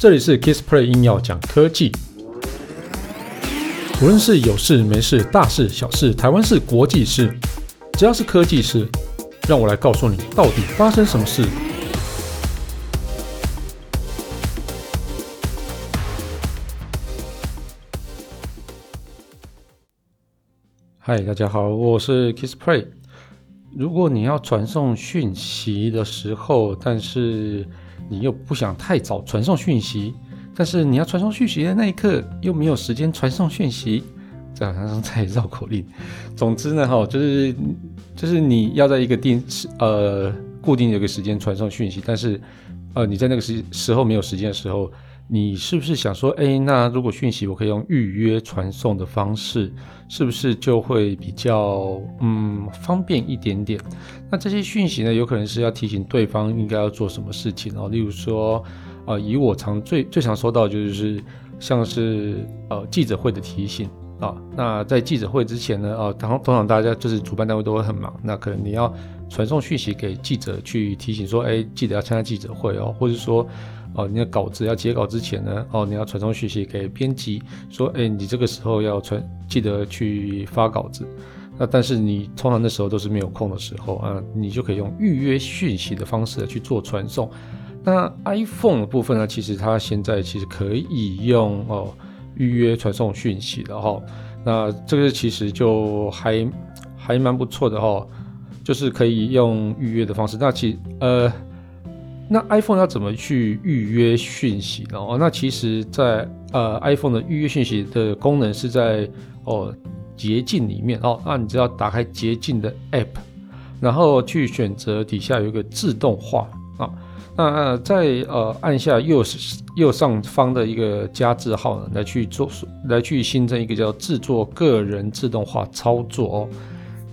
这里是 Kissplay 硬要讲科技。无论是有事没事、大事小事、台湾事、国际事，只要是科技事，让我来告诉你到底发生什么事。嗨，大家好，我是 Kissplay。如果你要传送讯息的时候，但是你又不想太早传送讯息，但是你要传送讯息的那一刻又没有时间传送讯息，这好像在绕口令。总之呢，哈，就是就是你要在一个定时呃固定的一个时间传送讯息，但是呃你在那个时时候没有时间的时候。你是不是想说，哎，那如果讯息我可以用预约传送的方式，是不是就会比较嗯方便一点点？那这些讯息呢，有可能是要提醒对方应该要做什么事情哦。例如说，呃，以我常最最常收到就是像是呃记者会的提醒啊。那在记者会之前呢，哦，通通常大家就是主办单位都会很忙，那可能你要传送讯息给记者去提醒说，哎，记得要参加记者会哦，或者说。哦，你的稿子要截稿之前呢，哦，你要传送讯息给编辑，说，哎，你这个时候要传，记得去发稿子。那但是你通常那时候都是没有空的时候啊，你就可以用预约讯息的方式去做传送。那 iPhone 的部分呢，其实它现在其实可以用哦预约传送讯息的哈。那这个其实就还还蛮不错的哈，就是可以用预约的方式。那其呃。那 iPhone 要怎么去预约讯息呢？哦，那其实在，呃 iPhone 的预约讯息的功能是在哦捷径里面哦。那你只要打开捷径的 App，然后去选择底下有一个自动化啊。那在呃按下右右上方的一个加字号呢，来去做来去新增一个叫制作个人自动化操作哦。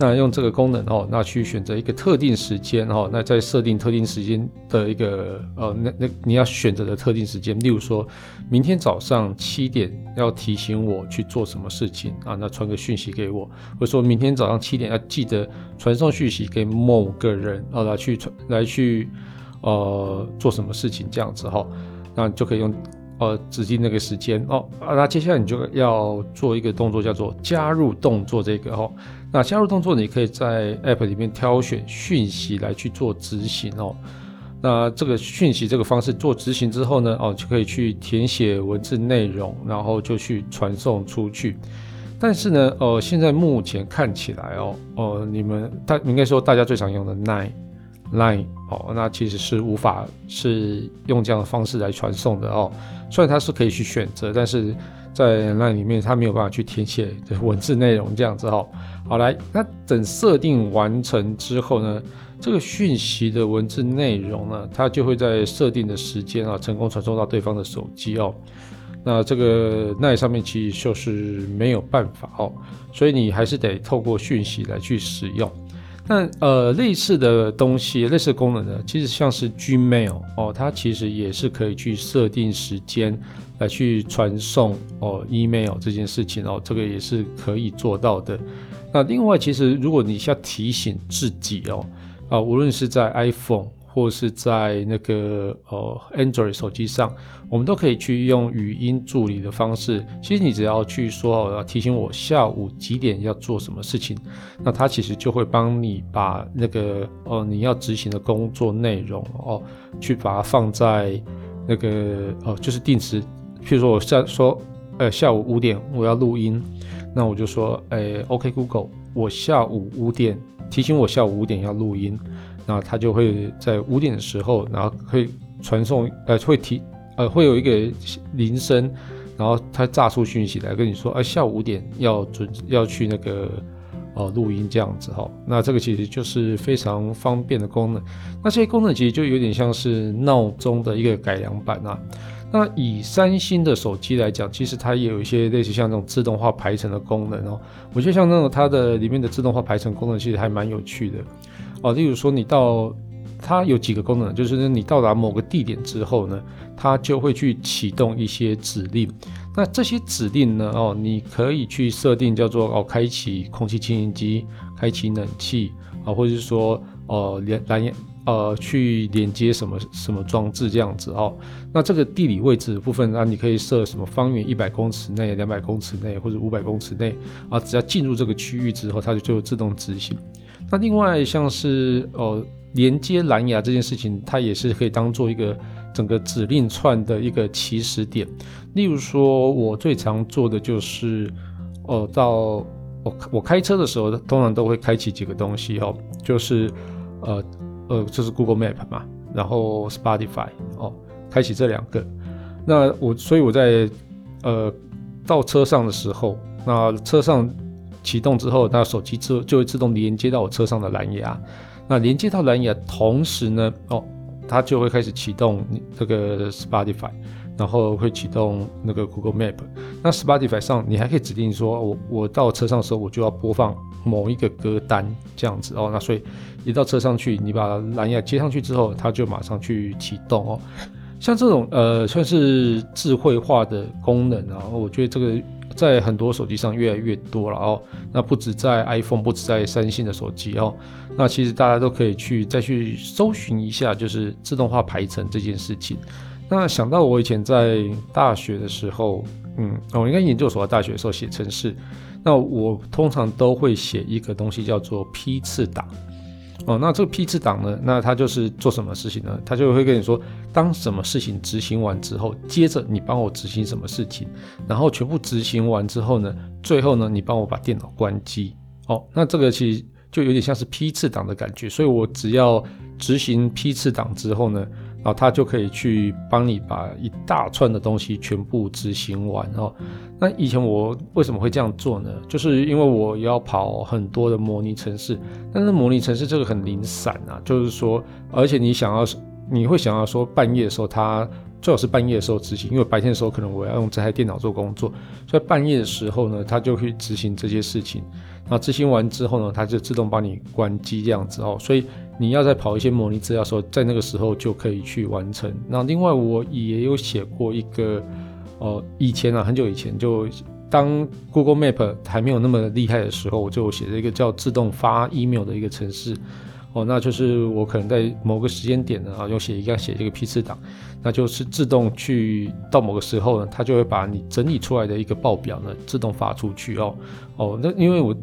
那用这个功能哦，那去选择一个特定时间哦，那再设定特定时间的一个呃，那那你要选择的特定时间，例如说明天早上七点要提醒我去做什么事情啊，那传个讯息给我，或者说明天早上七点要记得传送讯息给某个人哦，来去传来去呃做什么事情这样子哈，那就可以用呃指定那个时间哦，啊，那接下来你就要做一个动作叫做加入动作这个哈。那加入动作，你可以在 App 里面挑选讯息来去做执行哦。那这个讯息这个方式做执行之后呢，哦，就可以去填写文字内容，然后就去传送出去。但是呢，呃，现在目前看起来哦，呃，你们大应该说大家最常用的 Nine Line 哦，那其实是无法是用这样的方式来传送的哦。虽然它是可以去选择，但是在 Line 里面它没有办法去填写文字内容这样子哦。好来，那等设定完成之后呢，这个讯息的文字内容呢，它就会在设定的时间啊，成功传送到对方的手机哦。那这个那上面其实就是没有办法哦，所以你还是得透过讯息来去使用。那呃，类似的东西，类似功能呢，其实像是 Gmail 哦，它其实也是可以去设定时间来去传送哦 email 这件事情哦，这个也是可以做到的。那另外，其实如果你需要提醒自己哦，啊，无论是在 iPhone 或是在那个呃 Android 手机上，我们都可以去用语音助理的方式。其实你只要去说哦，提醒我下午几点要做什么事情，那它其实就会帮你把那个哦你要执行的工作内容哦，去把它放在那个哦，就是定时，譬如说我下说呃下午五点我要录音。那我就说，诶，OK Google，我下午五点提醒我下午五点要录音，那它就会在五点的时候，然后会传送，呃，会提，呃，会有一个铃声，然后它炸出讯息来跟你说，呃，下午五点要准要去那个，哦，录音这样子哈。那这个其实就是非常方便的功能。那这些功能其实就有点像是闹钟的一个改良版啊。那以三星的手机来讲，其实它也有一些类似像这种自动化排程的功能哦。我觉得像那种它的里面的自动化排程功能，其实还蛮有趣的哦。例如说，你到它有几个功能，就是你到达某个地点之后呢，它就会去启动一些指令。那这些指令呢，哦，你可以去设定叫做哦，开启空气清新机，开启冷气啊，或者是说哦，连蓝牙呃去连接什么什么装置这样子哦。那这个地理位置的部分，那你可以设什么方圆一百公尺内、两百公尺内或者五百公尺内啊，只要进入这个区域之后，它就就自动执行。那另外像是呃连接蓝牙这件事情，它也是可以当做一个整个指令串的一个起始点。例如说，我最常做的就是，呃，到我我开车的时候，通常都会开启几个东西哦，就是呃呃，就是 Google Map 嘛，然后 Spotify 哦，开启这两个。那我所以我在呃到车上的时候，那车上。启动之后，那手机就就会自动连接到我车上的蓝牙。那连接到蓝牙，同时呢，哦，它就会开始启动这个 Spotify，然后会启动那个 Google Map。那 Spotify 上，你还可以指定说，我我到车上的时候，我就要播放某一个歌单这样子哦。那所以一到车上去，你把蓝牙接上去之后，它就马上去启动哦。像这种呃，算是智慧化的功能啊，我觉得这个。在很多手机上越来越多了哦，那不止在 iPhone，不止在三星的手机哦，那其实大家都可以去再去搜寻一下，就是自动化排程这件事情。那想到我以前在大学的时候，嗯，我应该研究所大学的时候写程式，那我通常都会写一个东西叫做批次档。哦，那这个批次档呢？那它就是做什么事情呢？它就会跟你说，当什么事情执行完之后，接着你帮我执行什么事情，然后全部执行完之后呢，最后呢，你帮我把电脑关机。哦，那这个其实就有点像是批次档的感觉，所以我只要执行批次档之后呢。然后他就可以去帮你把一大串的东西全部执行完哦。那以前我为什么会这样做呢？就是因为我要跑很多的模拟城市，但是模拟城市这个很零散啊，就是说，而且你想要，你会想要说半夜的时候，它最好是半夜的时候执行，因为白天的时候可能我要用这台电脑做工作，所以半夜的时候呢，它就会执行这些事情。那执行完之后呢，它就自动帮你关机这样子哦，所以。你要再跑一些模拟资料的时候，在那个时候就可以去完成。那另外我也有写过一个，呃，以前啊，很久以前就当 Google Map 还没有那么厉害的时候，我就写了一个叫自动发 email 的一个程式。哦，那就是我可能在某个时间点呢，啊，用写一个写这个批次档，那就是自动去到某个时候呢，它就会把你整理出来的一个报表呢，自动发出去哦。哦，那因为我。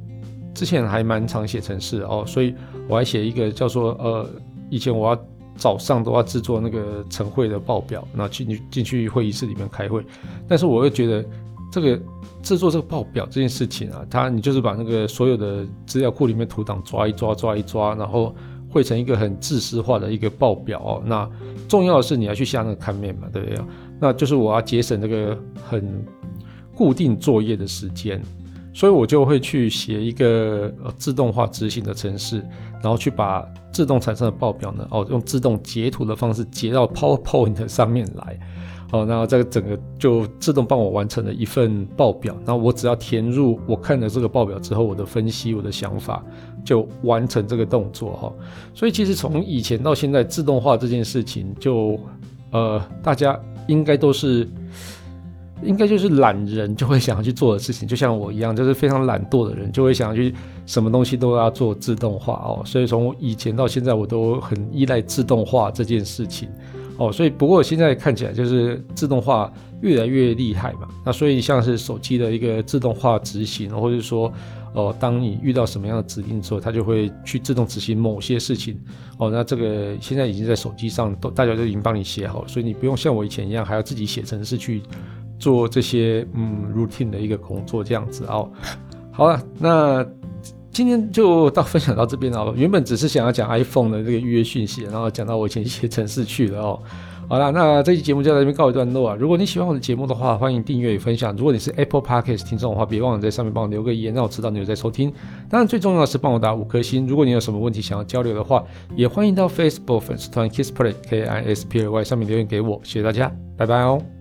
之前还蛮常写程式哦，所以我还写一个叫做呃，以前我要早上都要制作那个晨会的报表，然后进去进去会议室里面开会。但是我又觉得这个制作这个报表这件事情啊，它你就是把那个所有的资料库里面图档抓一抓抓一抓，然后汇成一个很自私化的一个报表。那重要的是你要去下那个看面嘛，对不对？那就是我要节省那个很固定作业的时间。所以我就会去写一个呃自动化执行的程式，然后去把自动产生的报表呢，哦，用自动截图的方式截到 PowerPoint 上面来，好，然后这个整个就自动帮我完成了一份报表。然后我只要填入我看了这个报表之后，我的分析、我的想法就完成这个动作哈。所以其实从以前到现在，自动化这件事情就呃大家应该都是。应该就是懒人就会想要去做的事情，就像我一样，就是非常懒惰的人，就会想要去什么东西都要做自动化哦。所以从以前到现在，我都很依赖自动化这件事情哦。所以不过现在看起来就是自动化越来越厉害嘛。那所以像是手机的一个自动化执行，或者说哦，当你遇到什么样的指令之后，它就会去自动执行某些事情哦。那这个现在已经在手机上都大家都已经帮你写好，所以你不用像我以前一样还要自己写程式去。做这些嗯 routine 的一个工作这样子哦，好了，那今天就到分享到这边了。原本只是想要讲 iPhone 的这个预约讯息，然后讲到我以前写程式去了哦。好了，那这期节目就到这边告一段落啊。如果你喜欢我的节目的话，欢迎订阅与分享。如果你是 Apple Podcast 听众的话，别忘了在上面帮我留个言，让我知道你有在收听。当然，最重要的是帮我打五颗星。如果你有什么问题想要交流的话，也欢迎到 Facebook 粉丝团 Kisplay K I S P L Y 上面留言给我。谢谢大家，拜拜哦。